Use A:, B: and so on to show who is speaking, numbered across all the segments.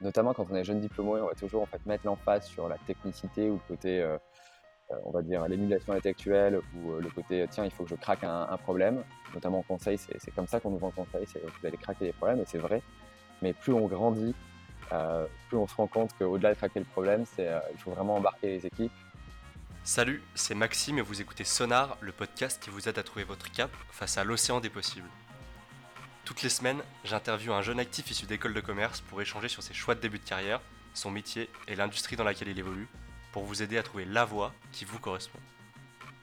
A: notamment quand on est jeune diplômé, on va toujours en fait mettre l'emphase sur la technicité ou le côté, euh, euh, on va dire, l'émulation intellectuelle ou euh, le côté, tiens, il faut que je craque un, problème. Notamment en conseil, c'est comme ça qu'on nous vend conseil, c'est vous allez craquer les problèmes, et c'est vrai. Mais plus on grandit, plus on se rend compte qu'au-delà de craquer le problème, c'est il faut vraiment embarquer les équipes.
B: Salut, c'est Maxime et vous écoutez Sonar, le podcast qui vous aide à trouver votre cap face à l'océan des possibles. Toutes les semaines, j'interviewe un jeune actif issu d'école de commerce pour échanger sur ses choix de début de carrière, son métier et l'industrie dans laquelle il évolue, pour vous aider à trouver la voie qui vous correspond.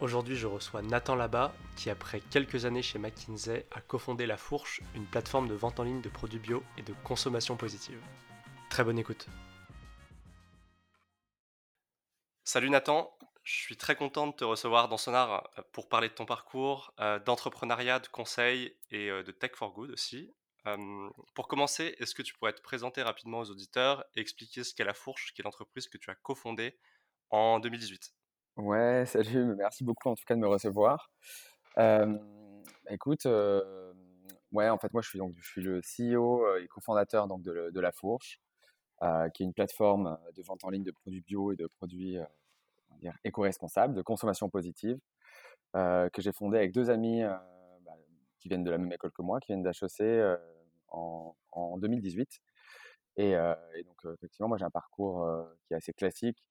B: Aujourd'hui, je reçois Nathan Labat, qui après quelques années chez McKinsey a cofondé La Fourche, une plateforme de vente en ligne de produits bio et de consommation positive. Très bonne écoute. Salut Nathan, je suis très content de te recevoir dans Sonar euh, pour parler de ton parcours, euh, d'entrepreneuriat, de conseil et euh, de Tech for Good aussi. pour commencer, est-ce que tu pourrais te présenter rapidement aux auditeurs et expliquer ce qu'est La Fourche, qui est l'entreprise que tu as cofondée en 2018
A: Ouais, salut, merci beaucoup en tout cas de me recevoir. écoute, ouais, en fait, moi je suis, donc, je suis le CEO et cofondateur de La Fourche, qui est une plateforme de vente en ligne de produits bio et de produits éco-responsable, de consommation positive, que j'ai fondé avec deux amis bah, qui viennent de la même école que moi, qui viennent d'HEC en, en, 2018. Et, donc, effectivement, moi, j'ai un parcours qui est assez classique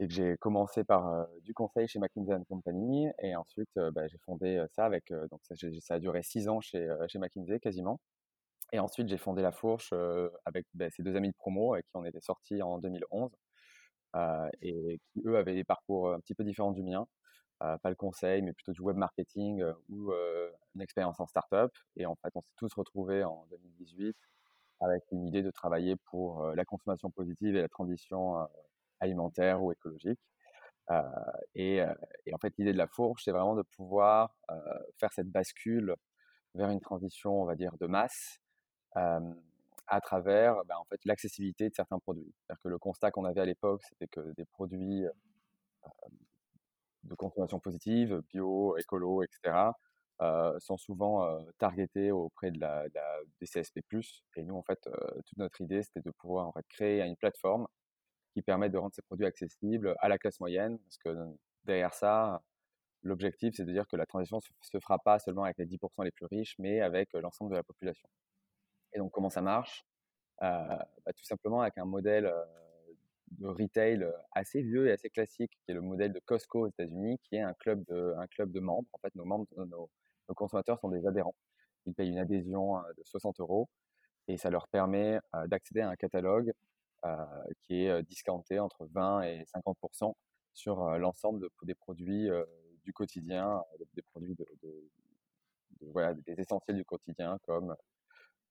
A: et que j'ai commencé par du conseil chez McKinsey Company et ensuite bah, j'ai fondé ça avec donc ça, a duré six ans chez, chez McKinsey quasiment et ensuite j'ai fondé la Fourche avec bah, ces deux amis de promo avec qui on était sortis en 2011 euh, et qui, eux, avaient des parcours un petit peu différents du mien. Euh, pas le conseil, mais plutôt du web marketing euh, ou une expérience en startup. Et en fait, on s'est tous retrouvés en 2018 avec une idée de travailler pour la consommation positive et la transition alimentaire ou écologique. et, et, en fait, l'idée de la fourche, c'est vraiment de pouvoir faire cette bascule vers une transition, on va dire, de masse, à travers bah, en fait, l'accessibilité de certains produits. C'est-à-dire que le constat qu'on avait à l'époque, c'était que des produits de consommation positive, bio, écolo, etc., sont souvent targetés auprès de la, des CSP+. Et nous, en fait, toute notre idée, c'était de pouvoir en fait, créer une plateforme qui permet de rendre ces produits accessibles à la classe moyenne, parce que derrière ça, l'objectif, c'est de dire que la transition ne se fera pas seulement avec les 10% les plus riches, mais avec l'ensemble de la population. Et donc, comment ça marche bah, Tout simplement avec un modèle de retail assez vieux et assez classique, qui est le modèle de Costco aux États-Unis, qui est un club de, un club de membres. En fait, nos membres, nos, consommateurs sont des adhérents. Ils payent une adhésion de 60 euros et ça leur permet d'accéder à un catalogue qui est discounté entre 20 et 50% sur l'ensemble des produits du quotidien, des produits de, voilà, des essentiels du quotidien comme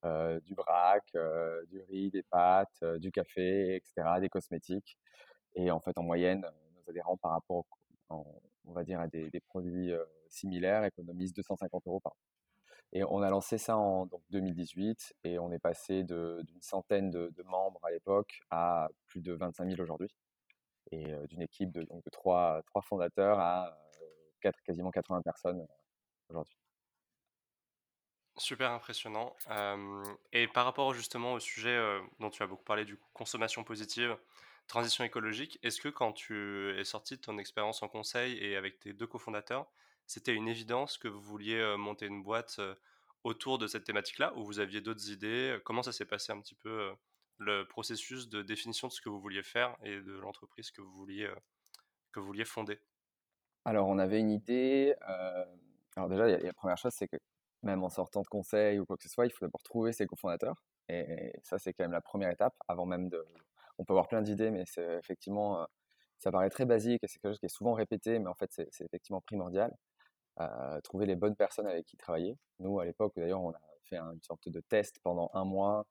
A: euh, du vrac, euh, du riz, des pâtes, euh, du café, etc., des cosmétiques. Et en fait, en moyenne, nos adhérents par rapport, on va dire, à des, produits similaires économisent 250 euros par an. Et on a lancé ça en donc, 2018 et on est passé d'une centaine de, membres à l'époque à plus de 25 000 aujourd'hui. Et d'une équipe de, donc, trois, trois fondateurs à quatre, quasiment 80 personnes aujourd'hui.
B: Super impressionnant. et par rapport justement au sujet dont tu as beaucoup parlé, du consommation positive, transition écologique, est-ce que quand tu es sorti de ton expérience en conseil et avec tes deux cofondateurs, c'était une évidence que vous vouliez monter une boîte autour de cette thématique-là ou vous aviez d'autres idées Comment ça s'est passé un petit peu le processus de définition de ce que vous vouliez faire et de l'entreprise que vous vouliez, que vous vouliez fonder?
A: Alors on avait une idée. alors déjà, la première chose, c'est que même en sortant de conseil ou quoi que ce soit, il faut d'abord trouver ses cofondateurs. Et, ça, c'est quand même la première étape avant même de. On peut avoir plein d'idées, mais c'est effectivement, euh, ça paraît très basique et c'est quelque chose qui est souvent répété, mais en fait, c'est effectivement primordial. Euh, trouver les bonnes personnes avec qui travailler. Nous, à l'époque, d'ailleurs, on a fait une sorte de test pendant un mois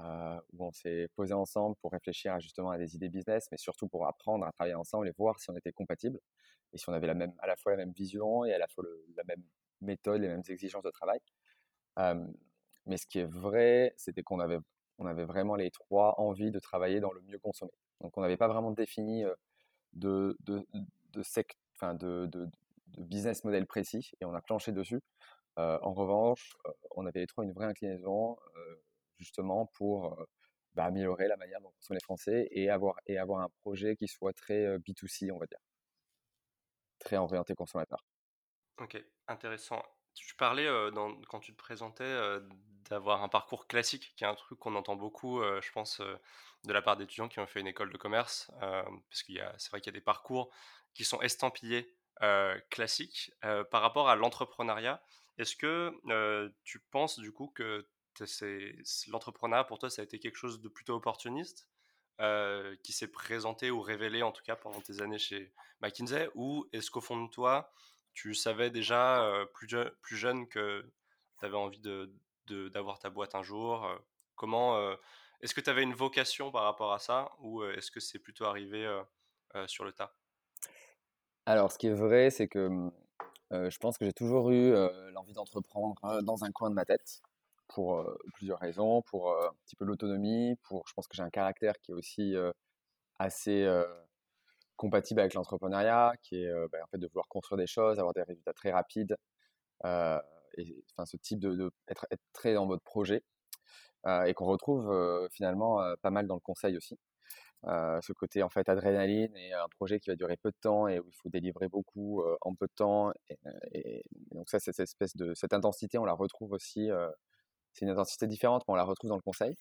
A: euh, où on s'est posé ensemble pour réfléchir justement à des idées business, mais surtout pour apprendre à travailler ensemble et voir si on était compatibles et si on avait la même, à la fois la même vision et à la fois la même méthodes, les mêmes exigences de travail. mais ce qui est vrai, c'était qu'on avait, on avait vraiment les trois envie de travailler dans le mieux consommé. Donc on n'avait pas vraiment défini de, de, de, enfin de, de, business model précis et on a planché dessus. en revanche, on avait les trois une vraie inclinaison justement pour bah, améliorer la manière dont sont les Français et avoir, et avoir un projet qui soit très B2C, on va dire. Très orienté consommateur.
B: Ok, intéressant. Tu parlais quand tu te présentais d'avoir un parcours classique, qui est un truc qu'on entend beaucoup, je pense, de la part d'étudiants qui ont fait une école de commerce, parce qu'il y a, c'est vrai qu'il y a des parcours qui sont estampillés classiques. par rapport à l'entrepreneuriat, est-ce que tu penses du coup que l'entrepreneuriat pour toi ça a été quelque chose de plutôt opportuniste qui s'est présenté ou révélé en tout cas pendant tes années chez McKinsey ou est-ce qu'au fond de toi tu savais déjà plus, jeune que tu avais envie de, d'avoir ta boîte un jour Comment est-ce que tu avais une vocation par rapport à ça ou est-ce que c'est plutôt arrivé sur le tas?
A: Alors, ce qui est vrai, c'est que mmh, je pense que j'ai toujours eu l'envie d'entreprendre dans un coin de ma tête pour plusieurs raisons, pour un petit peu l'autonomie, pour je pense que j'ai un caractère qui est aussi assez compatible avec l'entrepreneuriat, qui est bah, en fait de vouloir construire des choses, avoir des résultats très rapides, et enfin ce type de, être, être, très dans votre projet, et qu'on retrouve finalement pas mal dans le conseil aussi. ce côté en fait adrénaline et un projet qui va durer peu de temps et où il faut délivrer beaucoup en peu de temps. Et, donc ça, cette espèce de cette intensité, on la retrouve aussi. c'est une intensité différente, mais on la retrouve dans le conseil.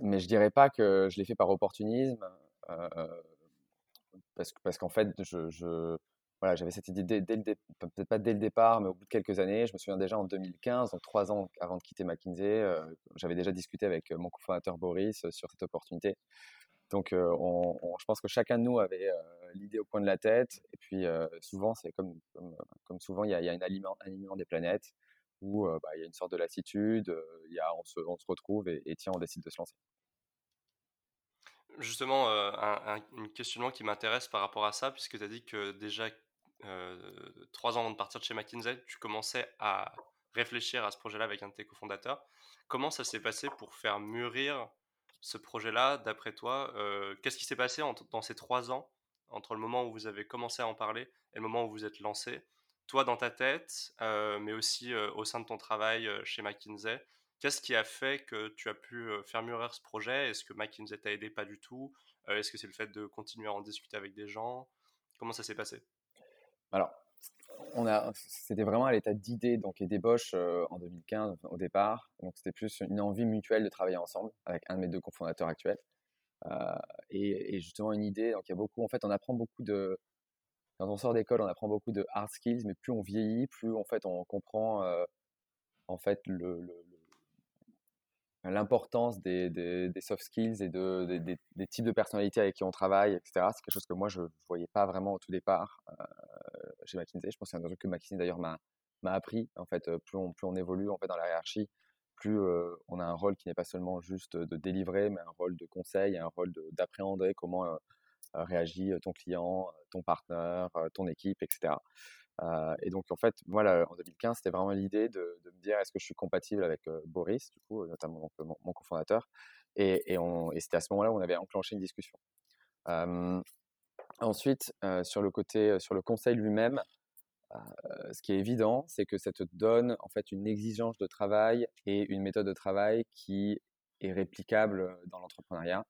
A: mais je dirais pas que je l'ai fait par opportunisme. Parce, parce qu'en fait, je, voilà, j'avais cette idée peut-être pas dès le départ, mais au bout de quelques années. Je me souviens déjà en 2015, donc trois ans avant de quitter McKinsey, j'avais déjà discuté avec mon cofondateur Boris sur cette opportunité. Donc, je pense que chacun de nous avait l'idée au coin de la tête. Et puis, souvent, c'est comme, comme, souvent, il y a, un, alignement, des planètes où bah, il y a une sorte de lassitude, y a, on, se, retrouve et, et tiens, on décide de se lancer.
B: Justement, un, questionnement qui m'intéresse par rapport à ça, puisque tu as dit que déjà trois ans avant de partir de chez McKinsey, tu commençais à réfléchir à ce projet-là avec un de tes cofondateurs. Comment ça s'est passé pour faire mûrir ce projet-là, d'après toi Qu'est-ce qui s'est passé dans ces trois ans, entre le moment où vous avez commencé à en parler et le moment où vous êtes lancé? Toi, dans ta tête, mais aussi au sein de ton travail chez McKinsey, Qu'est-ce qui a fait que tu as pu faire mûrir ce projet? Est-ce que McKinsey t'a aidé? Pas du tout. Est-ce que c'est le fait de continuer à en discuter avec des gens? Comment ça s'est passé?
A: Alors, on a, c'était vraiment à l'état d'idée donc et d'ébauche en 2015 au départ. Donc c'était plus une envie mutuelle de travailler ensemble avec un de mes deux cofondateurs actuels. et, justement une idée. Donc il y a beaucoup. En fait, on apprend beaucoup de quand on sort d'école, on apprend beaucoup de hard skills, mais plus on vieillit, plus en fait on comprend en fait le, l'importance des, des, soft skills et de, des, types de personnalités avec qui on travaille, etc. C'est quelque chose que moi, je ne voyais pas vraiment au tout départ euh, chez McKinsey. Je pense que c'est un truc que McKinsey, d'ailleurs, m'a appris. En fait, euh, plus on, plus on évolue en fait, dans la hiérarchie, plus euh, on a un rôle qui n'est pas seulement juste de délivrer, mais un rôle de conseil, un rôle d'appréhender comment réagit ton client, ton partenaire, ton équipe, etc. Euh, et donc, en fait, moi, en 2015, c'était vraiment l'idée de, me dire est-ce que je suis compatible avec Boris, du coup, notamment mon, cofondateur? Et, et, c'était à ce moment-là où on avait enclenché une discussion. ensuite, sur le côté, sur le conseil lui-même, ce qui est évident, c'est que ça te donne en fait une exigence de travail et une méthode de travail qui est réplicable dans l'entrepreneuriat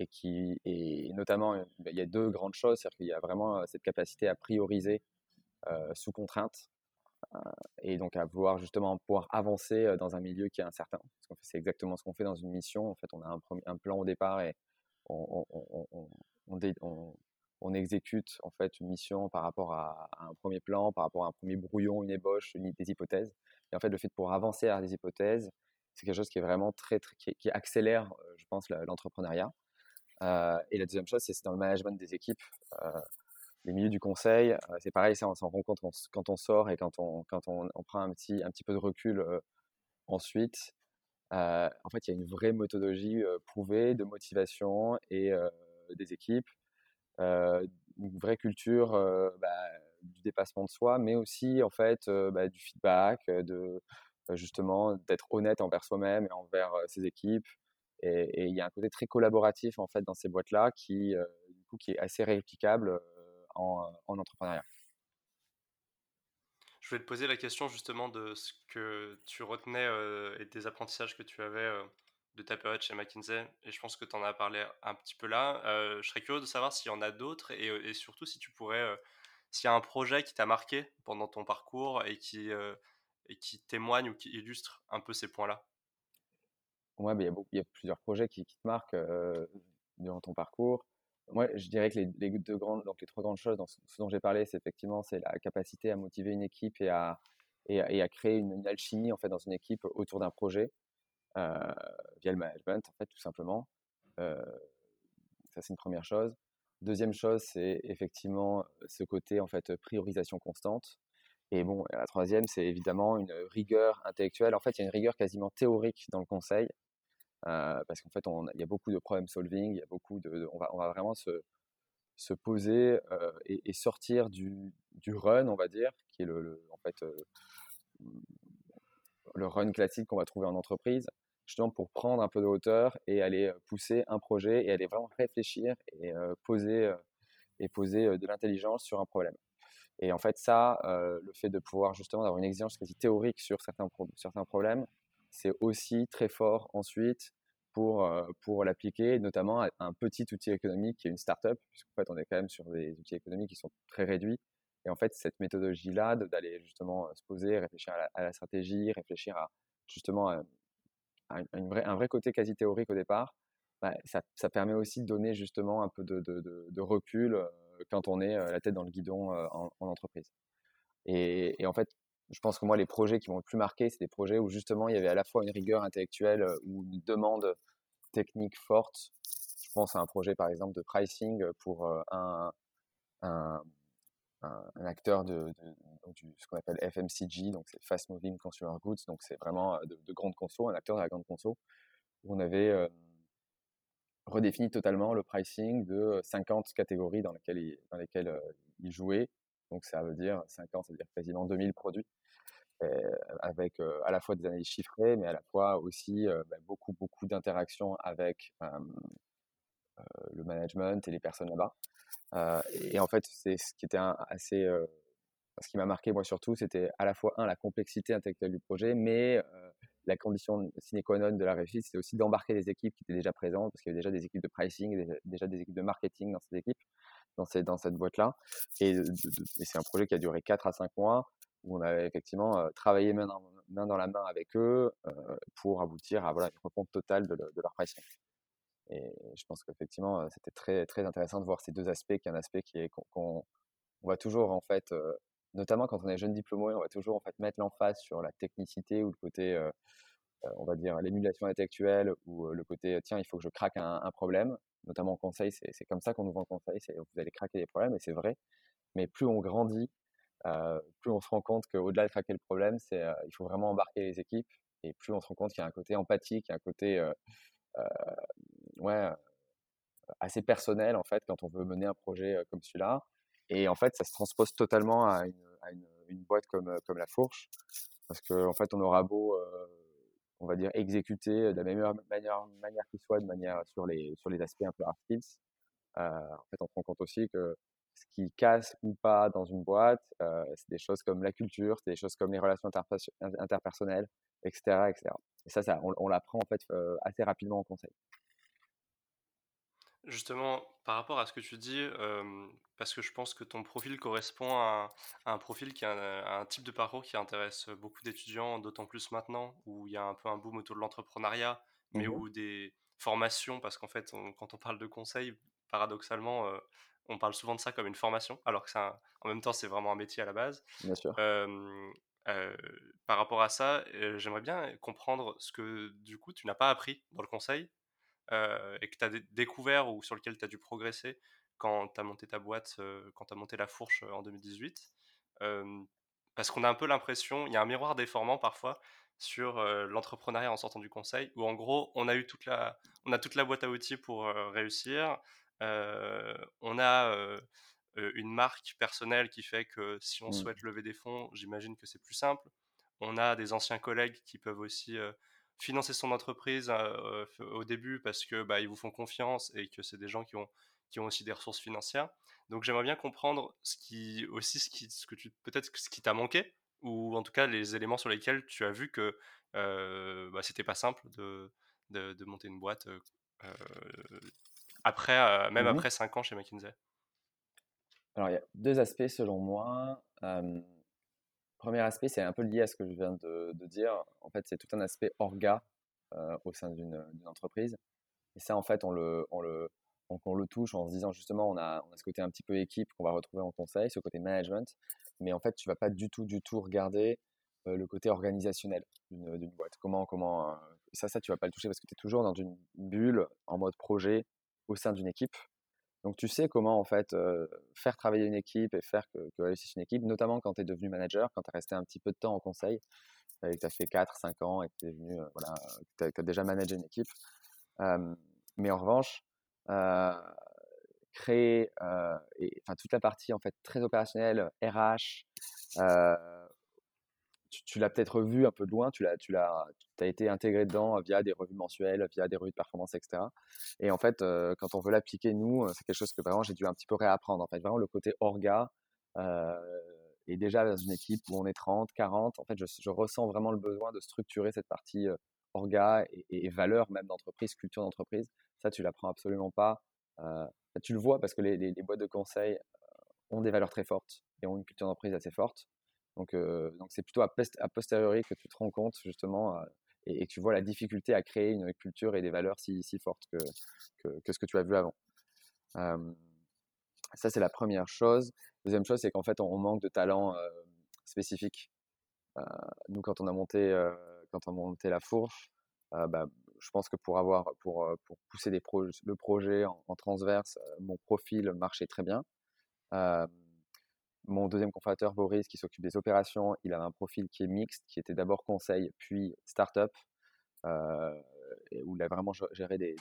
A: et qui est notamment il y a deux grandes choses, c'est-à-dire qu'il y a vraiment cette capacité à prioriser euh, sous contrainte euh, et donc à vouloir justement pouvoir avancer euh, dans un milieu qui est incertain. C'est exactement ce qu'on fait dans une mission. En fait, on a un, plan au départ et on, on, on, exécute en fait une mission par rapport à, un premier plan, par rapport à un premier brouillon, une ébauche, des hypothèses. Et en fait, le fait de pouvoir avancer à des hypothèses, c'est quelque chose qui est vraiment très, très qui, accélère, je pense, l'entrepreneuriat. et la deuxième chose, c'est dans le management des équipes les milieux du conseil, c'est pareil, ça, on s'en rend compte quand on sort et quand on, quand on, prend un petit, un petit peu de recul ensuite. en fait, il y a une vraie méthodologie prouvée de motivation et des équipes, une vraie culture bah, du dépassement de soi, mais aussi en fait bah, du feedback, de justement d'être honnête envers soi-même et envers ses équipes. Et, il y a un côté très collaboratif en fait dans ces boîtes-là qui, qui est assez réplicable en, entrepreneuriat.
B: Je vais te poser la question justement de ce que tu retenais euh, et des apprentissages que tu avais euh, de ta période chez McKinsey, et je pense que tu en as parlé un petit peu là. je serais curieux de savoir s'il y en a d'autres, et, et, surtout si tu pourrais, s'il y a un projet qui t'a marqué pendant ton parcours et qui, et qui témoigne ou qui illustre un peu ces points-là.
A: Ouais, il, y y a plusieurs projets qui, te marquent durant ton parcours. Moi, je dirais que les, trois grandes choses, dont j'ai parlé, c'est effectivement c'est la capacité à motiver une équipe et à, et, à créer une, alchimie en fait dans une équipe autour d'un projet euh, via le management en fait tout simplement. Euh, ça c'est une première chose. Deuxième chose, c'est effectivement ce côté en fait priorisation constante. Et bon, la troisième, c'est évidemment une rigueur intellectuelle. En fait, il y a une rigueur quasiment théorique dans le conseil, euh, parce qu'en fait, il y a beaucoup de problem solving, il y a beaucoup de, on, va, on va vraiment se, se poser et, sortir du, run, on va dire, qui est le, en fait le run classique qu'on va trouver en entreprise, justement pour prendre un peu de hauteur et aller pousser un projet et aller vraiment réfléchir et poser et poser de l'intelligence sur un problème. Et en fait, ça, le fait de pouvoir justement avoir une exigence quasi théorique sur certains problèmes, c'est aussi très fort ensuite pour, pour l'appliquer, notamment à un petit outil économique qui est une startup, puisqu'en fait, on est quand même sur des outils économiques qui sont très réduits. Et en fait, cette méthodologie-là, d'aller justement se poser, réfléchir à la, stratégie, réfléchir à justement à, un vrai côté quasi théorique au départ, bah, ça, ça, permet aussi de donner justement un peu de, de, recul quand on est la tête dans le guidon en, entreprise. Et, en fait, je pense que moi, les projets qui m'ont le plus marqué, c'est des projets où justement il y avait à la fois une rigueur intellectuelle ou une demande technique forte. Je pense à un projet par exemple de pricing pour un, un, un, acteur de, ce qu'on appelle FMCG, donc c'est Fast Moving Consumer Goods, donc c'est vraiment de, de, grande conso, un acteur de la grande conso, où on avait redéfini totalement le pricing de 50 catégories dans lesquelles il, dans il jouait. Donc ça veut dire 50, c'est-à-dire quasiment 2000 produits, avec à la fois des analyses chiffrées, mais à la fois aussi bah, beaucoup, beaucoup d'interactions avec le management et les personnes là-bas. Euh, et, en fait, c'est ce qui était assez, euh, ce qui m'a marqué moi surtout, c'était à la fois un la complexité intellectuelle du projet, mais euh, la condition sine qua non de la réussite, c'est aussi d'embarquer des équipes qui étaient déjà présentes, parce qu'il y avait déjà des équipes de pricing, déjà des équipes de marketing dans ces équipes, dans, cette, dans cette boîte-là. Et, c'est un projet qui a duré 4 à 5 mois, où on avait effectivement travaillé main dans, la main avec eux pour aboutir à voilà, une refonte totale de, leur pricing. Et je pense qu'effectivement, c'était très, très intéressant de voir ces deux aspects, qui est un aspect qui est qu'on on va toujours, en fait, notamment quand on est jeune diplômé, on va toujours, en fait, mettre l'emphase sur la technicité ou le côté, on va dire, l'émulation intellectuelle ou le côté, tiens, il faut que je craque un, problème. Notamment en conseil, c'est comme ça qu'on nous vend conseil, c'est vous allez craquer des problèmes, et c'est vrai. Mais plus on grandit, plus on se rend compte qu'au-delà de craquer le problème, c'est il faut vraiment embarquer les équipes, et plus on se rend compte qu'il y a un côté empathique, un côté ouais, assez personnel en fait quand on veut mener un projet comme celui-là. Et en fait, ça se transpose totalement à une, boîte comme, comme la Fourche, parce qu'en en fait, on aura beau, on va dire, exécuter de la meilleure manière, manière qui soit, de manière sur les, sur les aspects un peu hard skills. en fait, on se rend compte aussi que ce qui casse ou pas dans une boîte, c'est des choses comme la culture, c'est des choses comme les relations interpersonnelles, etc., etc. Et ça, ça on, on l'apprend en fait assez rapidement en conseil.
B: Justement, par rapport à ce que tu dis, parce que je pense que ton profil correspond à, un profil qui a un, type de parcours qui intéresse beaucoup d'étudiants, d'autant plus maintenant où il y a un peu un boom autour de l'entrepreneuriat, mais mmh où des formations, parce qu'en fait, quand on parle de conseil, paradoxalement, on parle souvent de ça comme une formation, alors que ça, en même temps, c'est vraiment un métier à la base.
A: Bien sûr.
B: par rapport à ça, j'aimerais bien comprendre ce que du coup tu n'as pas appris dans le conseil et que tu as découvert ou sur lequel tu as dû progresser quand tu as monté ta boîte, quand tu as monté la fourche en 2018 Parce qu'on a un peu l'impression, il y a un miroir déformant parfois sur l'entrepreneuriat en sortant du conseil, où en gros, on a eu toute la, on a toute la boîte à outils pour réussir. On a une marque personnelle qui fait que si on mmh. souhaite lever des fonds, j'imagine que c'est plus simple. On a des anciens collègues qui peuvent aussi financer son entreprise euh, au début parce que bah, ils vous font confiance et que c'est des gens qui ont qui ont aussi des ressources financières. Donc j'aimerais bien comprendre ce qui aussi ce qui ce que tu peut-être ce qui t'a manqué ou en tout cas les éléments sur lesquels tu as vu que euh, bah, c'était pas simple de de, de monter une boîte après, même
A: Mmh
B: après 5 ans chez McKinsey
A: Alors, il y a deux aspects selon moi. premier aspect, c'est un peu lié à ce que je viens de, de dire. En fait, c'est tout un aspect orga au sein d'une entreprise. Et ça, en fait, on le, on le, on le touche en se disant justement, on a, on a ce côté un petit peu équipe qu'on va retrouver en conseil, ce côté management. Mais en fait, tu vas pas du tout, du tout regarder le côté organisationnel d'une boîte. Comment, comment, ça, ça, tu vas pas le toucher parce que tu es toujours dans une bulle en mode projet au sein d'une équipe. Donc, tu sais comment, en fait, faire travailler une équipe et faire que, réussisse une équipe, notamment quand tu es devenu manager, quand tu as resté un petit peu de temps en conseil et que tu as fait 4, 5 ans et que tu es venu, voilà, tu as, déjà managé une équipe. mais en revanche, créer, et, toute la partie, en fait, très opérationnelle, RH, tu, l'as peut-être vu un peu de loin, tu l'as, tu l'as, as été intégré dedans via des revues mensuelles, via des revues de performance, etc. Et en fait, quand on veut l'appliquer, nous, c'est quelque chose que vraiment j'ai dû un petit peu réapprendre. En fait, vraiment le côté orga, et déjà dans une équipe où on est 30, 40, en fait, je, ressens vraiment le besoin de structurer cette partie orga et, valeur même d'entreprise, culture d'entreprise. Ça, tu l'apprends absolument pas. tu le vois parce que les, les boîtes de conseil ont des valeurs très fortes et ont une culture d'entreprise assez forte. Donc, c'est plutôt à, posteriori que tu te rends compte justement et, que tu vois la difficulté à créer une culture et des valeurs si, fortes que, ce que tu as vu avant. ça, c'est la première chose. Deuxième chose, c'est qu'en fait, on, manque de talents spécifiques. nous, quand on a monté, quand on a monté la fourche, bah, je pense que pour avoir, pour, pousser le projet en transverse, mon profil marchait très bien. Mon deuxième cofondateur, Boris, qui s'occupe des opérations, il a un profil qui est mixte, qui était d'abord conseil, puis startup, euh, où il a vraiment géré des,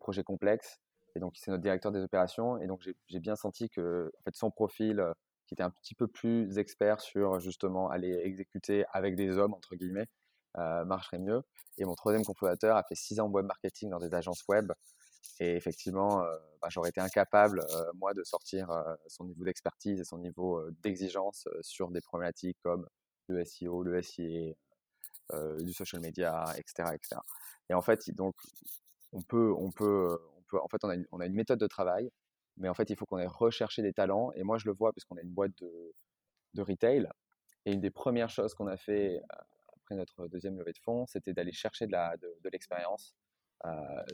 A: projets complexes. Et donc, c'est notre directeur des opérations. Et donc, j'ai bien senti que en fait, son profil, euh, qui était un petit peu plus expert sur justement aller exécuter avec des hommes, entre guillemets, euh, marcherait mieux. Et mon troisième cofondateur a fait six ans de web marketing dans des agences web. Et effectivement, bah, j'aurais été incapable, moi, de sortir son niveau d'expertise et son niveau d'exigence sur des problématiques comme le SEO, le SIA, du social media, etc., etc. Et en fait, donc, on peut, on peut, on peut, en fait, on a, une, méthode de travail, mais en fait, il faut qu'on ait recherché des talents. Et moi, je le vois parce qu'on a une boîte de, de retail. Et une des premières choses qu'on a fait après notre deuxième levée de fonds, c'était d'aller chercher de l'expérience euh,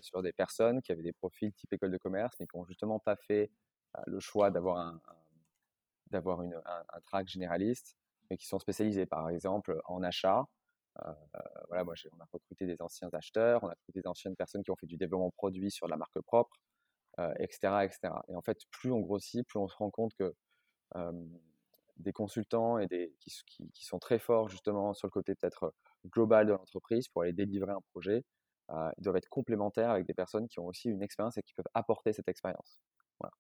A: sur des personnes qui avaient des profils type école de commerce, mais qui n'ont justement pas fait euh, le choix d'avoir un, d'avoir un, un, track généraliste, mais qui sont spécialisés, par exemple, en achat. Euh, voilà, moi, on a recruté des anciens acheteurs, on a recruté des anciennes personnes qui ont fait du développement produit sur la marque propre, etc., etc. Et en fait, plus on grossit, plus on se rend compte que des consultants et des, qui, qui, sont très forts justement sur le côté peut-être global de l'entreprise pour aller délivrer un projet, euh, ils doivent être complémentaires avec des personnes qui ont aussi une expérience et qui peuvent apporter cette expérience. Voilà.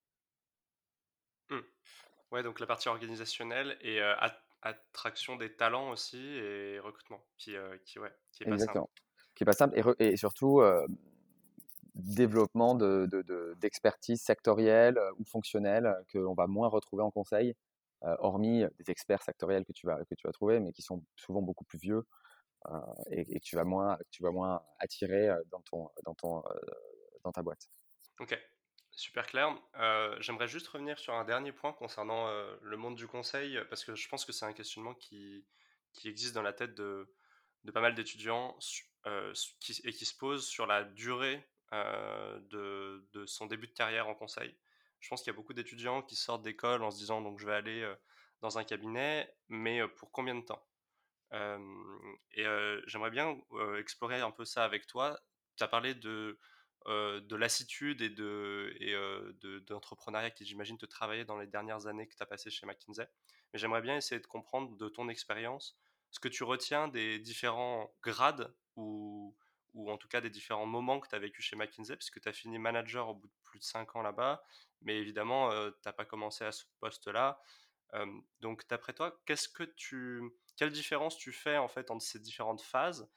B: Mmh. Ouais, donc la partie organisationnelle et euh, attraction des talents aussi et recrutement qui, euh, qui, ouais, qui est pas simple.
A: Qui est pas simple et, et surtout développement d'expertise de, de, sectorielle ou fonctionnelle qu'on va moins retrouver en conseil, hormis des experts sectoriels que tu, vas, que tu vas trouver, mais qui sont souvent beaucoup plus vieux euh, et, que tu vas moins, tu vas moins attirer euh, dans, ton, dans, ton, euh, dans ta boîte.
B: Ok, super clair. J'aimerais juste revenir sur un dernier point concernant le monde du conseil, parce que je pense que c'est un questionnement qui, qui existe dans la tête de, de pas mal d'étudiants et qui se pose sur la durée de, de, son début de carrière en conseil. Je pense qu'il y a beaucoup d'étudiants qui sortent d'école en se disant donc je vais aller dans un cabinet, mais pour combien de temps? Et j'aimerais bien explorer un peu ça avec toi. Tu as parlé de, de lassitude et de et, d'entrepreneuriat qui, j'imagine, te travaillait dans les dernières années que tu as passées chez McKinsey. Mais j'aimerais bien essayer de comprendre de ton expérience ce que tu retiens des différents grades ou, ou en tout cas des différents moments que tu as vécu chez McKinsey, puisque tu as fini manager au bout de plus de 5 ans là-bas. Mais évidemment, tu n'as pas commencé à ce poste-là. Donc, d'après toi, qu'est-ce que tu quelle différence tu fais en fait entre ces différentes phases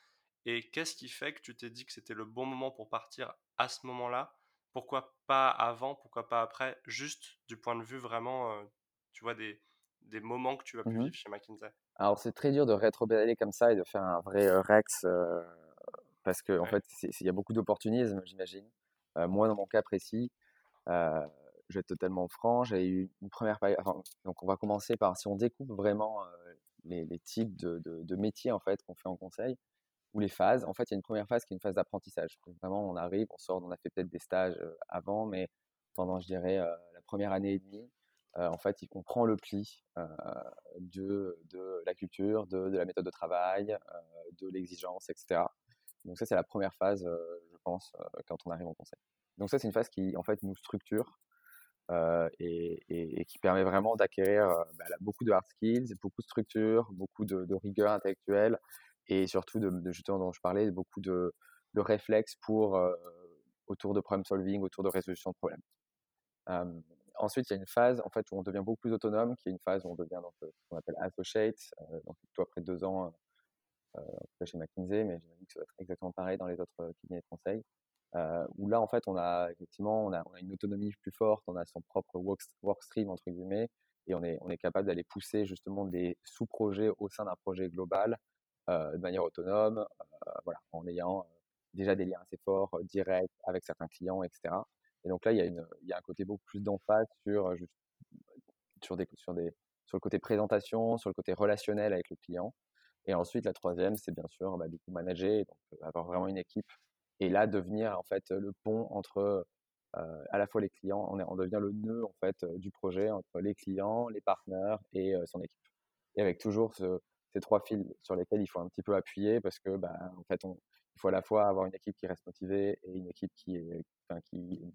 B: et qu'est-ce qui fait que tu t'es dit que c'était le bon moment pour partir à ce moment-là? Pourquoi pas avant Pourquoi pas après? Juste du point de vue vraiment, euh, tu vois, des, des moments que tu as pu mmh vivre chez McKinsey.
A: Alors c'est très dur de rétro comme ça et de faire un vrai euh, Rex euh, parce qu'en en fait, il y a beaucoup d'opportunisme, j'imagine. moi, dans mon cas précis, je vais être totalement franc, j'ai eu une première donc on va commencer par, si on découpe vraiment les, types de, métiers en fait qu'on fait en conseil, ou les phases, en fait, il y a une première phase qui est une phase d'apprentissage. Vraiment, on arrive, on sort, on a fait peut-être des stages avant, mais pendant, je dirais, la première année et demie, en fait, on prend le pli de, de, la culture, de, la méthode de travail, de l'exigence, etc. Donc ça, c'est la première phase, je pense, quand on arrive en conseil. Donc ça, c'est une phase qui, en fait, nous structure et, qui permet vraiment d'acquérir bah, beaucoup de hard skills, beaucoup de structure, beaucoup de, rigueur intellectuelle et surtout, de, justement, dont je parlais, beaucoup de, réflexes pour, autour de problem solving, autour de résolution de problèmes. ensuite, il y a une phase en fait, où on devient beaucoup plus autonome, qui est une phase où on devient donc, ce qu'on appelle associate, donc plutôt après deux ans chez McKinsey, mais j'imagine que ça va être exactement pareil dans les autres cabinets de conseil. Euh, où là, en fait, on a effectivement on a, on a, une autonomie plus forte, on a son propre workstream, entre guillemets, et on est, on est capable d'aller pousser justement des sous-projets au sein d'un projet global euh, de manière autonome, euh, voilà, en ayant déjà des liens assez forts, directs avec certains clients, etc. Et donc là, il y a, une, il y a un côté beaucoup plus d'emphase sur, sur, des, sur, des, sur le côté présentation, sur le côté relationnel avec le client. Et ensuite, la troisième, c'est bien sûr bah, du coup manager, donc avoir vraiment une équipe et là devenir en fait le pont entre à la fois les clients, on, devient le nœud en fait du projet entre les clients, les partenaires et son équipe. Et avec toujours ces trois fils sur lesquels il faut un petit peu appuyer parce que bah, en fait il faut à la fois avoir une équipe qui reste motivée et une équipe qui qui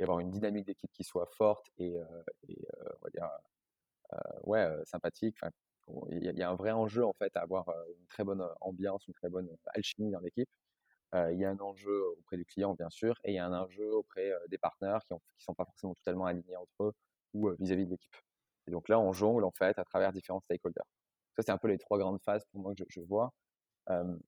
A: avoir une dynamique d'équipe qui soit forte et, on va dire ouais sympathique. Il y, a un vrai enjeu en fait à avoir une très bonne ambiance, une très bonne alchimie dans l'équipe il y a un enjeu auprès du client, bien sûr, et il y a un enjeu auprès des partenaires qui ne sont pas forcément totalement alignés entre eux ou vis-à-vis de l'équipe. Et donc là, on jongle en fait à travers différents stakeholders. Ça, c'est un peu les trois grandes phases pour moi que je, vois. Mmh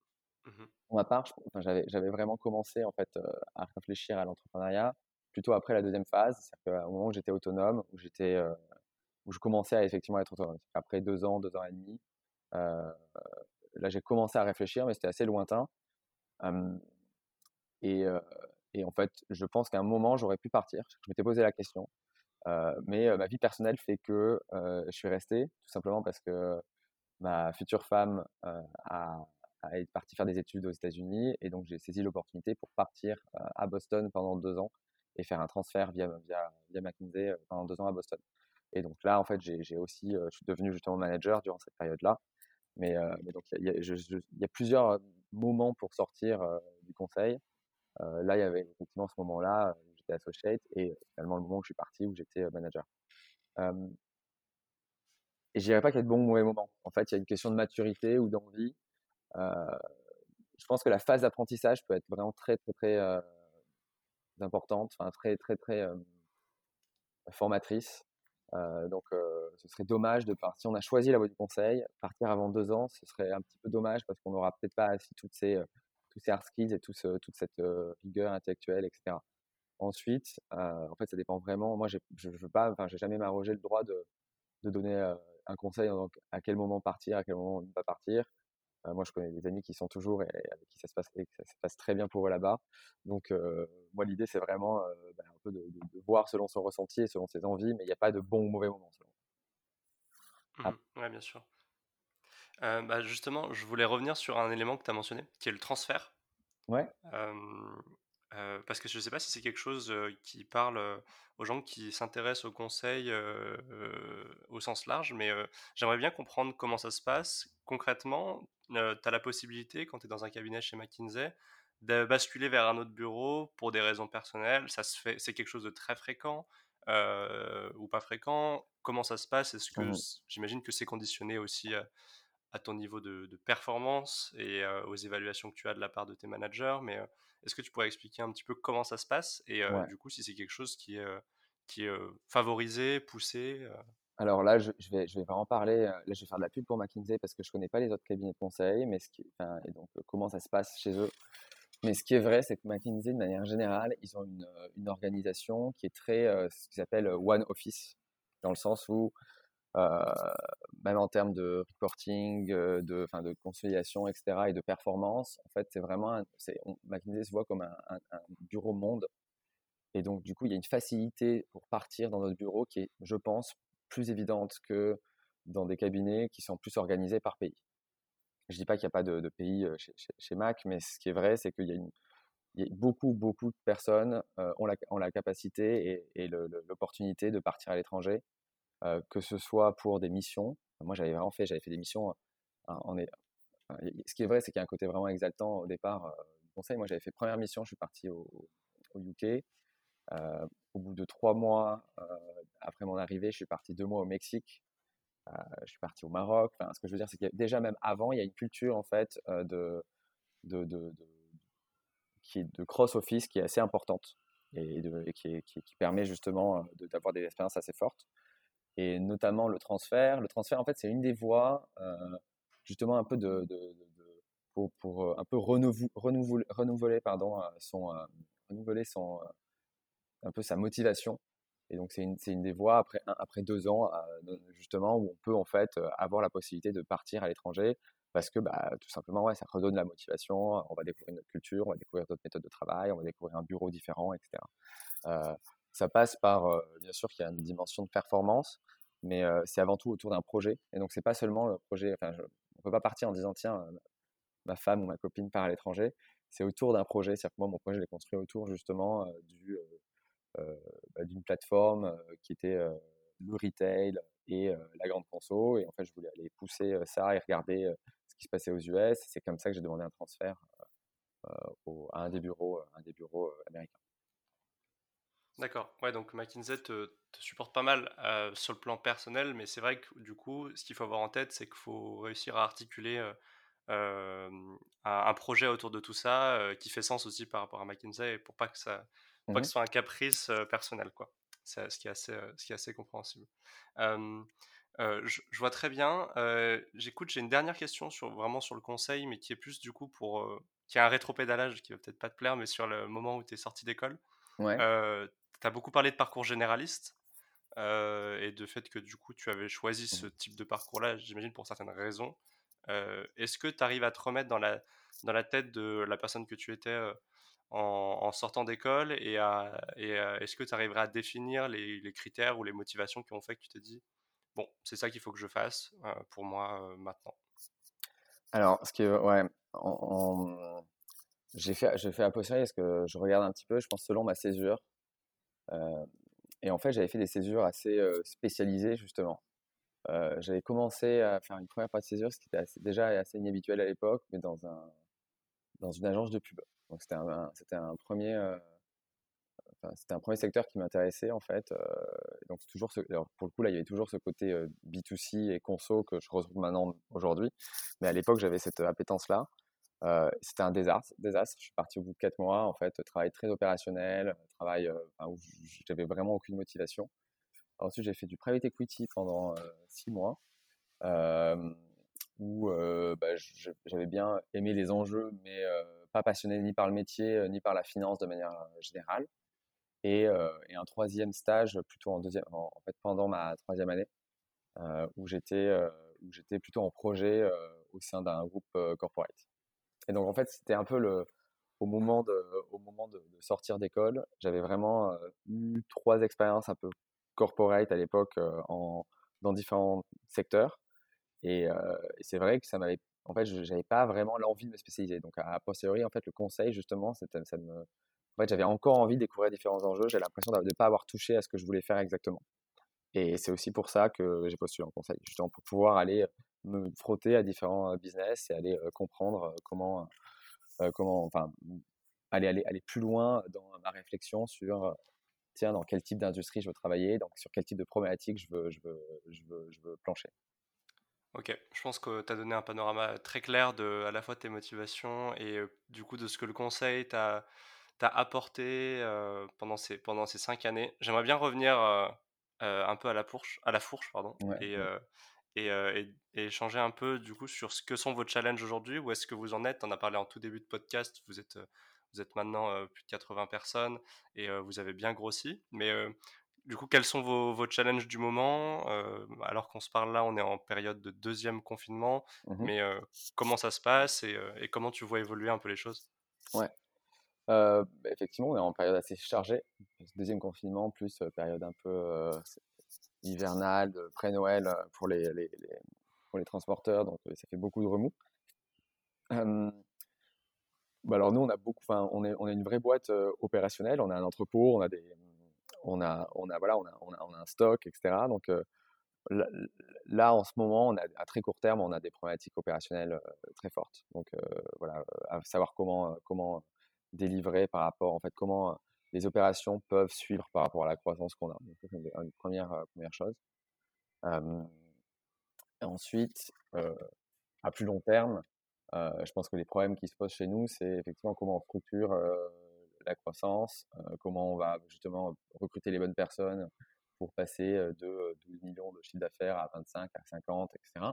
A: pour ma part, enfin, j'avais vraiment commencé en fait à réfléchir à l'entrepreneuriat plutôt après la deuxième phase, c'est-à-dire qu'au moment où j'étais autonome, où j'étais, où je commençais à effectivement être autonome. Après deux ans, deux ans et demi, là j'ai commencé à réfléchir, mais c'était assez lointain et, en fait, je pense qu'à un moment, j'aurais pu partir. Je m'étais posé la question. mais ma vie personnelle fait que je suis resté, tout simplement parce que ma future femme a, est partie faire des études aux États-Unis et donc j'ai saisi l'opportunité pour partir à Boston pendant deux ans et faire un transfert via, via, via McKinsey pendant deux ans à Boston. Et donc là, en fait, j'ai aussi, je suis devenu justement manager durant cette période-là. Mais, donc, il y, a plusieurs moment pour sortir du conseil. là, il y avait effectivement ce moment-là j'étais associate et finalement le moment où je suis parti où j'étais manager. et je dirais pas qu'il y a de bons ou mauvais moments. En fait, il y a une question de maturité ou d'envie. je pense que la phase d'apprentissage peut être vraiment très, très, très importante, enfin très, très, très formatrice. Donc, ce serait dommage de partir. Si on a choisi la voie du conseil, partir avant deux ans, ce serait un petit peu dommage parce qu'on n'aura peut-être pas assis toutes ces, tous ces hard skills et tout toute cette rigueur intellectuelle, etc. Ensuite, en fait, ça dépend vraiment. Moi, je ne veux pas, enfin, j'ai jamais m'arrogé le droit de, de donner un conseil donc, à quel moment partir, à quel moment ne pas partir. Moi, je connais des amis qui sont toujours et avec qui ça se passe, ça se passe très bien pour eux là-bas. Donc, euh, moi, l'idée, c'est vraiment euh, bah, un peu de, voir selon son ressenti et selon ses envies, mais il n'y a pas de bon ou mauvais moment.
B: Ah. Mmh oui, bien sûr. Bah, justement, je voulais revenir sur un élément que tu as mentionné, qui est le transfert.
A: Ouais.
B: parce que je ne sais pas si c'est quelque chose qui parle aux gens qui s'intéressent au conseil au sens large, mais j'aimerais bien comprendre comment ça se passe concrètement tu as la possibilité, quand tu es dans un cabinet chez McKinsey, de basculer vers un autre bureau pour des raisons personnelles. Ça se fait, c'est quelque chose de très fréquent ou pas fréquent. Comment ça se passe? Est-ce que mmh j'imagine que c'est conditionné aussi à, ton niveau de, performance et aux évaluations que tu as de la part de tes managers. Mais est-ce que tu pourrais expliquer un petit peu comment ça se passe? Et du coup si c'est quelque chose qui est qui est favorisé, poussé
A: alors là, je, vais, je vraiment parler. Euh, là, je vais faire de la pub pour McKinsey parce que je connais pas les autres cabinets de conseil, mais ce qui, et donc euh, comment ça se passe chez eux. Mais ce qui est vrai, c'est que McKinsey, de manière générale, ils ont une, euh, organisation qui est très, ce qu'ils appellent one office, dans le sens où même en termes de reporting, de, de consolidation, etc., et de performance, en fait, c'est vraiment, McKinsey se voit comme un, un, bureau monde. Et donc, du coup, il y a une facilité pour partir dans notre bureau qui est, je pense, plus évidente que dans des cabinets qui sont plus organisés par pays. Je dis pas qu'il n'y a pas de, pays chez, Mac, mais ce qui est vrai, c'est qu'il y a beaucoup, beaucoup de personnes la, ont, la, capacité et, l'opportunité de partir à l'étranger, que ce soit pour des missions. Moi, j'avais vraiment fait, j'avais fait des missions. en, ce qui est vrai, c'est qu'il y a un côté vraiment exaltant au départ du conseil. Moi, j'avais fait première mission, je suis parti au UK. Au bout de trois mois après mon arrivée, je suis parti deux mois au Mexique. je suis parti au Maroc. Enfin, ce que je veux dire, c'est que déjà même avant, il y a une culture en fait de, de, de qui est de cross-office qui est assez importante et, qui, permet justement euh, d'avoir des expériences assez fortes. Et notamment le transfert. Le transfert, en fait, c'est une des voies euh, justement un peu de, pour, pour, euh, un peu renouveler, renouveler, pardon, son, renouveler son, un peu sa motivation. Et donc, c'est une, une, des voies après, après deux ans, justement, où on peut en fait avoir la possibilité de partir à l'étranger parce que bah, tout simplement, ouais, ça redonne la motivation, on va découvrir notre culture, on va découvrir d'autres méthodes de travail, on va découvrir un bureau différent, etc. Euh, ça passe par, euh, bien sûr qu'il y a une dimension de performance, mais euh, c'est avant tout autour d'un projet. Et donc, c'est pas seulement le projet, enfin, je, on peut pas partir en disant, tiens, ma femme ou ma copine part à l'étranger, c'est autour d'un projet. C'est-à-dire que moi, mon projet, je l'ai construit autour justement du, bah, d'une plateforme qui était le retail et la grande conso. Et en fait, je voulais aller pousser ça et regarder qui se passait aux US. C'est comme ça que j'ai demandé un transfert à un des bureaux, un des bureaux américains.
B: D'accord. Ouais, donc McKinsey te, supporte pas mal sur le plan personnel, mais c'est vrai que du coup, ce qu'il faut avoir en tête, c'est qu'il faut réussir à articuler un, projet autour de tout ça qui fait sens aussi par rapport à McKinsey pour pas que ça, pas que mmh ce soit un caprice personnel, quoi. C'est ce qui est assez, ce qui est assez compréhensible. Euh, je, vois très bien. Euh, j'écoute, j'ai une dernière question sur vraiment sur le conseil, mais qui est plus du coup pour euh, qui a un rétropédalage qui va peut-être pas te plaire, mais sur le moment où tu es sorti d'école. Ouais. tu as beaucoup parlé de parcours généraliste et de fait que du coup tu avais choisi ce mmh. type de parcours-là, j'imagine pour certaines raisons. Est-ce que tu arrives à te remettre dans la, dans la tête de la personne que tu étais en, sortant d'école et, est-ce que tu arriverais à définir les, critères ou les motivations qui ont fait que tu t'es dit bon, c'est ça qu'il faut que je fasse euh, pour moi euh, maintenant?
A: Alors, ce qui ouais, j'ai fait, j'ai fait à posteriori parce que je regarde un petit peu, je pense selon ma césure. Euh, et en fait, j'avais fait des césures assez spécialisées justement. j'avais commencé à faire une première partie de césure, ce qui était déjà assez inhabituel à l'époque, mais dans un dans une agence de pub. C'était un, c'était un premier c'était un premier secteur qui m'intéressait en fait. donc toujours pour le coup là, il y avait toujours ce côté B2C et conso que je retrouve maintenant aujourd'hui. Mais à l'époque, j'avais cette appétence là. c'était un désastre, désastre. Je suis parti au bout de quatre mois en fait, travail très opérationnel, travail où j'avais vraiment aucune motivation. Ensuite, j'ai fait du private equity pendant six mois. où bah, j'avais bien aimé les enjeux, mais pas passionné ni par le métier ni par la finance de manière générale et, et, un troisième stage plutôt en deuxième, en, fait pendant ma troisième année, euh, où j'étais où j'étais plutôt en projet au sein d'un groupe corporate. Et donc en fait c'était un peu le au moment de au moment de, sortir d'école, j'avais vraiment eu trois expériences un peu corporate à l'époque en dans différents secteurs. Et, et c'est vrai que ça m'avait en fait, je n'avais pas vraiment l'envie de me spécialiser. Donc, à, posteriori, en fait, le conseil, justement, ça me, en fait, j'avais encore envie de découvrir différents enjeux. J'ai l'impression de ne pas avoir touché à ce que je voulais faire exactement. Et c'est aussi pour ça que j'ai postulé en conseil, justement pour pouvoir aller me frotter à différents business et aller comprendre comment, comment, enfin, aller, aller, aller plus loin dans ma réflexion sur, tiens, dans quel type d'industrie je veux travailler, donc sur quel type de problématique je veux, je veux, je veux, je veux plancher.
B: Ok, je pense que tu as donné un panorama très clair de à la fois tes motivations et du coup de ce que le conseil t'a t'as apporté pendant, ces, pendant ces cinq années. J'aimerais bien revenir un peu à la fourche, à la fourche pardon, et, et, échanger un peu du coup sur ce que sont vos challenges aujourd'hui, où est-ce que vous en êtes? On a parlé en tout début de podcast, vous êtes, vous êtes maintenant plus de 80 personnes et vous avez bien grossi. Mais du coup, quels sont vos, vos challenges du moment? Alors qu'on se parle là, on est en période de deuxième confinement,
A: Mmh
B: mais comment ça se passe et, et, comment tu vois évoluer un peu les choses?
A: Ouais. Bah, effectivement, on est en période assez chargée. Deuxième confinement, plus période un peu hivernale, pré-Noël pour les, les, les, pour les transporteurs, donc ça fait beaucoup de remous. Bah alors nous, on a beaucoup, on est, on est une vraie boîte opérationnelle. On a un entrepôt, on a des, on a, on a, voilà, on a, on a, on a un stock, etc. Donc là, là, en ce moment, on a, à très court terme, on a des problématiques opérationnelles très fortes. Donc voilà, à savoir comment, comment délivrer par rapport, en fait, comment les opérations peuvent suivre par rapport à la croissance qu'on a. C'est une, première, première chose. ensuite, à plus long terme, je pense que les problèmes qui se posent chez nous, c'est effectivement comment on structure la croissance, comment on va justement recruter les bonnes personnes pour passer de 12 millions de chiffre d'affaires à 25, à 50, etc.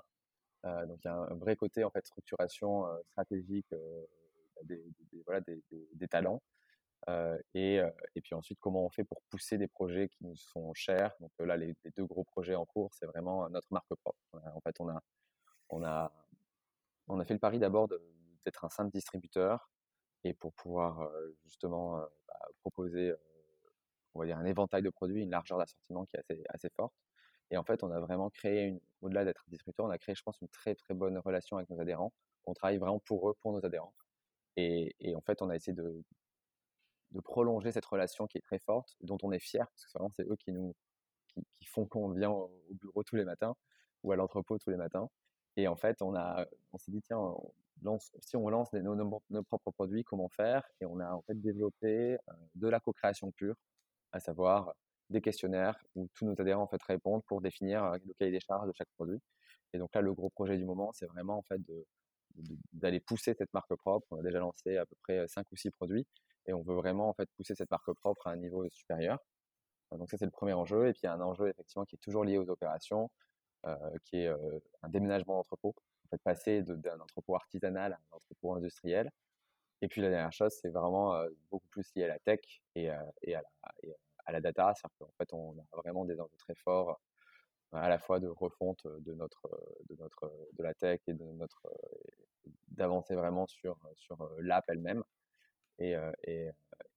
A: donc il y a un vrai côté en fait structuration stratégique des, des, voilà, des, talents. et, et, puis ensuite, comment on fait pour pousser des projets qui nous sont chers. Donc là, les, deux gros projets en cours, c'est vraiment notre marque propre. En fait, on a, on a, on a fait le pari d'abord d'être un simple distributeur et pour pouvoir justement bah, proposer on va dire un éventail de produits, une largeur d'assortiment qui est assez, assez forte. Et en fait, on a vraiment créé, au-delà d'être distributeur, on a créé, je pense, une très très bonne relation avec nos adhérents. On travaille vraiment pour eux, pour nos adhérents. Et, en fait, on a essayé de, prolonger cette relation qui est très forte, dont on est fier, parce que vraiment, c'est eux qui nous qui, font qu'on vient au bureau tous les matins ou à l'entrepôt tous les matins. Et en fait, on, a, on s'est dit, tiens, si on lance nos, propres produits, comment faire? Et on a en fait développé de la co-création pure, à savoir des questionnaires où tous nos adhérents en fait répondent pour définir le cahier des charges de chaque produit. Et donc là, le gros projet du moment, c'est vraiment en fait d'aller pousser cette marque propre. On a déjà lancé à peu près 5 ou 6 produits et on veut vraiment en fait pousser cette marque propre à un niveau supérieur. Donc ça c'est le premier enjeu et puis il y a un enjeu effectivement qui est toujours lié aux opérations, euh, qui est euh, un déménagement d'entrepôt. Passer d'un entrepôt artisanal à un entrepôt industriel. Et puis la dernière chose, c'est vraiment beaucoup plus lié à la tech et, à, la, data. C'est-à-dire qu'en fait, on a vraiment des enjeux très forts à la fois de refonte de notre de notre de la tech et de notre d'avancer vraiment sur sur l'app elle-même et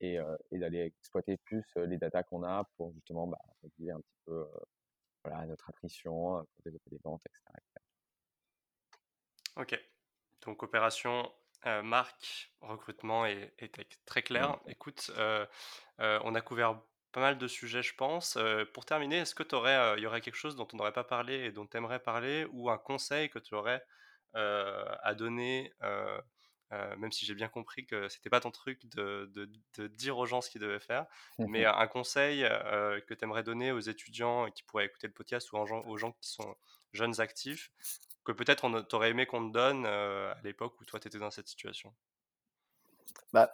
A: et d'aller exploiter plus les datas qu'on a pour justement bah, un petit peu voilà, notre attrition, pour développer des ventes, etc.
B: Ok. Donc opération, euh, marque, recrutement et, tech. Très clair. Écoute, euh, on a couvert pas mal de sujets, je pense. pour terminer, est-ce que tu aurais, il y aurait quelque chose dont on n'aurait pas parlé et dont tu aimerais parler ou un conseil que tu aurais à donner euh, même si j'ai bien compris que c'était pas ton truc de, de, dire aux gens ce qu'ils devaient faire, mais un conseil euh, que tu aimerais donner aux étudiants qui pourraient écouter le podcast ou aux gens, aux gens qui sont jeunes actifs, peut-être on t'aurait aimé qu'on te donne euh, à l'époque où toi tu étais dans cette situation?
A: Bah,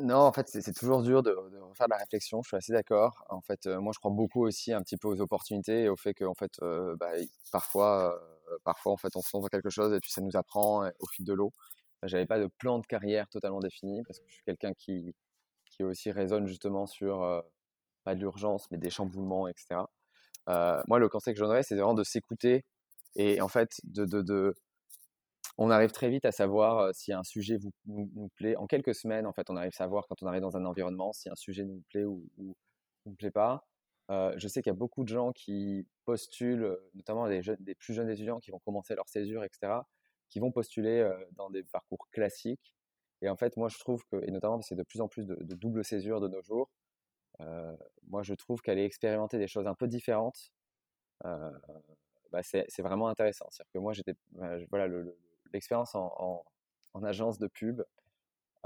A: Non, en fait, c'est toujours dur de, de, refaire de la réflexion, je suis assez d'accord. En fait, moi je crois beaucoup aussi un petit peu aux opportunités et au fait que fait, bah, parfois, parfois en fait, on se lance dans quelque chose et puis ça nous apprend au fil de l'eau. J'avais pas de plan de carrière totalement défini parce que je suis quelqu'un qui, qui aussi raisonne justement sur euh, pas de l'urgence mais des chamboulements, etc. Euh, moi, le conseil que je donnerais, c'est vraiment de s'écouter et en fait, de, de, de, on arrive très vite à savoir si un sujet vous, nous, plaît. En quelques semaines, en fait, on arrive à savoir quand on arrive dans un environnement si un sujet nous plaît ou, nous plaît pas. Je sais qu'il y a beaucoup de gens qui postulent, notamment des, plus jeunes étudiants qui vont commencer leur césure, etc qui vont postuler dans des parcours classiques. Et en fait, moi, je trouve que, et notamment c'est de plus en plus de, double césure de nos jours, moi, je trouve qu'aller expérimenter des choses un peu différentes, bah, c'est vraiment intéressant. C'est-à-dire que moi, j'étais, bah, voilà, l'expérience en, en, agence de pub,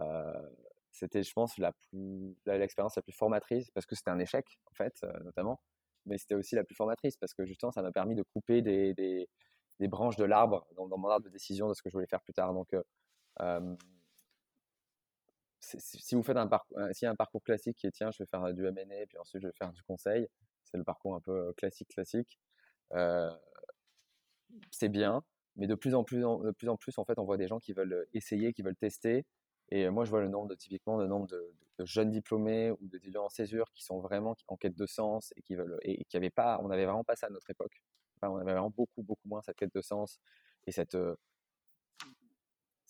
A: euh, c'était, je pense, l'expérience la plus formatrice parce que c'était un échec, en fait, notamment. Mais c'était aussi la plus formatrice parce que justement, ça m'a permis de couper des, des branches de l'arbre dans, mon arbre de décision de ce que je voulais faire plus tard. Donc, euh, euh, si vous faites un parcours, euh, a un parcours classique qui est tiens, je vais faire du M&A puis ensuite je vais faire du conseil, c'est le parcours un peu classique classique. C'est bien, mais de plus en plus, de plus en plus, en fait, on voit des gens qui veulent essayer, qui veulent tester, Et moi, je vois le nombre de, typiquement, le nombre de, jeunes diplômés ou d'étudiants en césure qui sont vraiment en quête de sens et qui veulent, et, qui pas, on n'avait vraiment pas ça à notre époque. on avait vraiment beaucoup, beaucoup moins cette quête de sens et cette,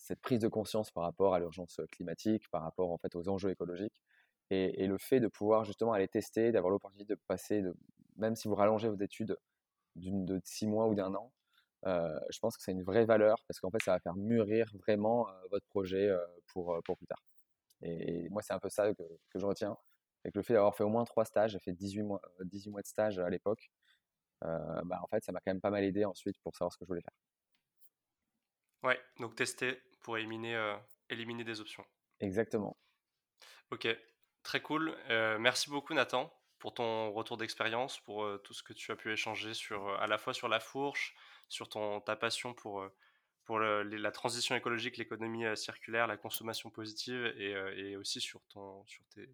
A: cette prise de conscience par rapport à l'urgence climatique, par rapport en fait aux enjeux écologiques. Et, le fait de pouvoir justement aller tester, d'avoir l'opportunité de passer, même si vous rallongez vos études de six mois ou d'un an, je pense que c'est une vraie valeur parce qu'en fait, ça va faire mûrir vraiment euh, votre projet euh, pour, pour plus tard. Et, moi, c'est un peu ça que, que je retiens. Avec le fait d'avoir fait au moins trois stages, j'ai fait 18 mois, 18 mois de stage à l'époque, bah, en fait, ça m'a quand même pas mal aidé ensuite pour savoir ce que je voulais faire.
B: Ouais, donc tester pour éliminer, éliminer des options.
A: Exactement.
B: Ok, très cool. merci beaucoup Nathan pour ton retour d'expérience, pour tout ce que tu as pu échanger sur, à la fois sur la fourche, sur ton, ta passion pour, euh, pour la transition écologique, l'économie euh, circulaire, la consommation positive et, euh, et, aussi sur, ton, sur tes,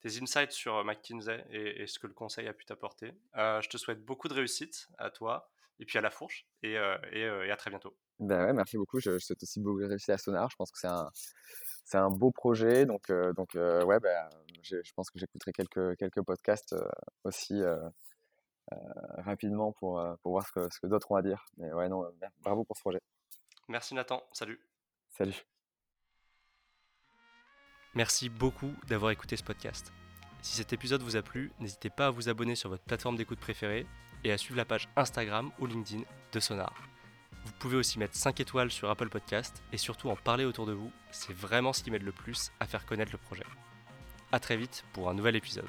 B: tes insights sur McKinsey et, ce que le conseil a pu t'apporter. je te souhaite beaucoup de réussite à toi et puis à la fourche et, et, à très bientôt.
A: Ben ouais, merci beaucoup. Je, souhaite aussi beaucoup de réussite à Sonar. Je pense que c'est un, c'est un beau projet. Donc, donc ouais, ben, je pense que j'écouterai quelques, quelques podcasts aussi rapidement pour, euh, pour voir ce que, ce que d'autres ont à dire. Mais ouais, non, bravo pour ce projet.
B: Merci Nathan, salut.
A: Salut.
B: Merci beaucoup d'avoir écouté ce podcast. Si cet épisode vous a plu, n'hésitez pas à vous abonner sur votre plateforme d'écoute préférée et à suivre la page Instagram ou LinkedIn de Sonar. Vous pouvez aussi mettre 5 étoiles sur Apple Podcast et surtout en parler autour de vous, c'est vraiment ce qui m'aide le plus à faire connaître le projet. A très vite pour un nouvel épisode.